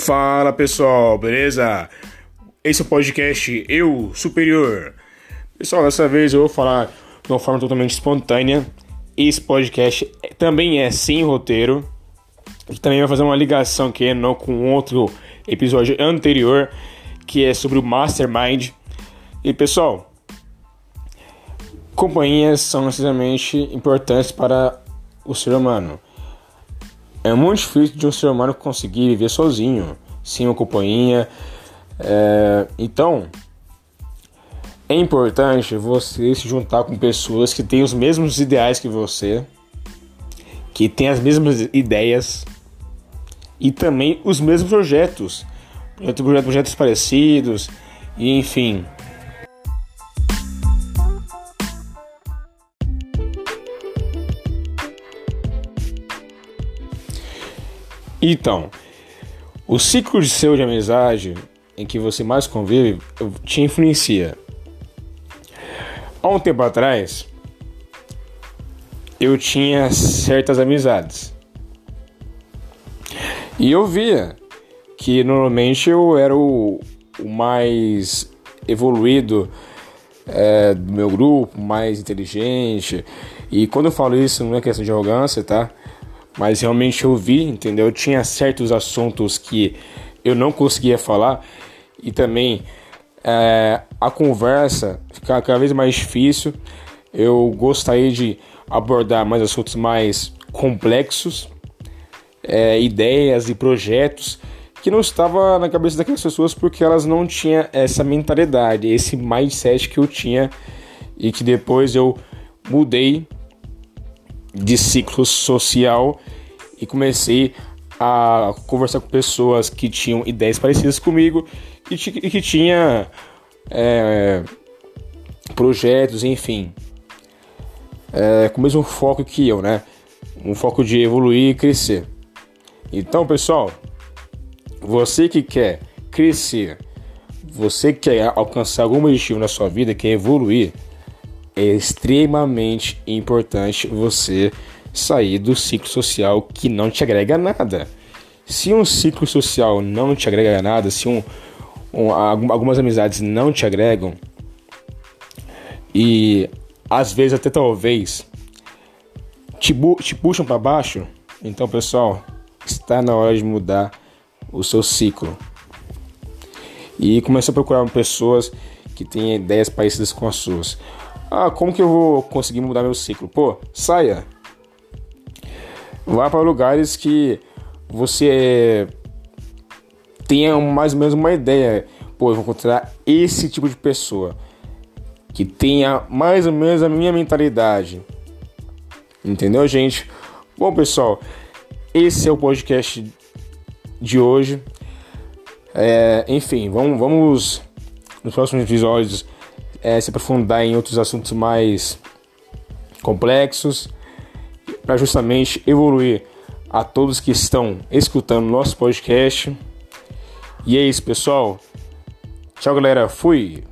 Fala pessoal, beleza? Esse é o podcast Eu Superior. Pessoal, dessa vez eu vou falar de uma forma totalmente espontânea. Esse podcast também é sem roteiro. E também vai fazer uma ligação aqui não, com outro episódio anterior, que é sobre o Mastermind. E pessoal, companhias são necessariamente importantes para o ser humano. É muito difícil de um ser humano conseguir viver sozinho, sem uma companhia. É, então, é importante você se juntar com pessoas que têm os mesmos ideais que você, que têm as mesmas ideias e também os mesmos projetos, projetos, projetos parecidos, e enfim. Então, o ciclo de seu de amizade em que você mais convive te influencia. Há um tempo atrás, eu tinha certas amizades. E eu via que normalmente eu era o, o mais evoluído é, do meu grupo, mais inteligente. E quando eu falo isso, não é questão de arrogância, tá? Mas realmente eu vi, entendeu? Eu tinha certos assuntos que eu não conseguia falar e também é, a conversa ficava cada vez mais difícil. Eu gostaria de abordar mais assuntos mais complexos, é, ideias e projetos que não estava na cabeça daquelas pessoas porque elas não tinham essa mentalidade, esse mindset que eu tinha e que depois eu mudei de ciclo social e comecei a conversar com pessoas que tinham ideias parecidas comigo e, que tinha é, projetos, enfim, é, com o mesmo foco que eu, né? Um foco de evoluir e crescer. Então, pessoal, você que quer crescer, você que quer alcançar algum objetivo na sua vida, quer evoluir, é extremamente importante você sair do ciclo social que não te agrega nada. Se um ciclo social não te agrega nada, se um, um algumas amizades não te agregam, e às vezes até talvez te, te puxam para baixo, então pessoal, está na hora de mudar o seu ciclo. E começa a procurar pessoas que têm ideias parecidas com as suas. Ah, como que eu vou conseguir mudar meu ciclo? Pô, saia. Vá para lugares que você tenha mais ou menos uma ideia. Pô, eu vou encontrar esse tipo de pessoa que tenha mais ou menos a minha mentalidade. Entendeu, gente? Bom, pessoal, esse é o podcast de hoje. É, enfim, vamos, vamos nos próximos episódios é, se aprofundar em outros assuntos mais complexos para justamente evoluir a todos que estão escutando nosso podcast. E é isso, pessoal. Tchau, galera. Fui.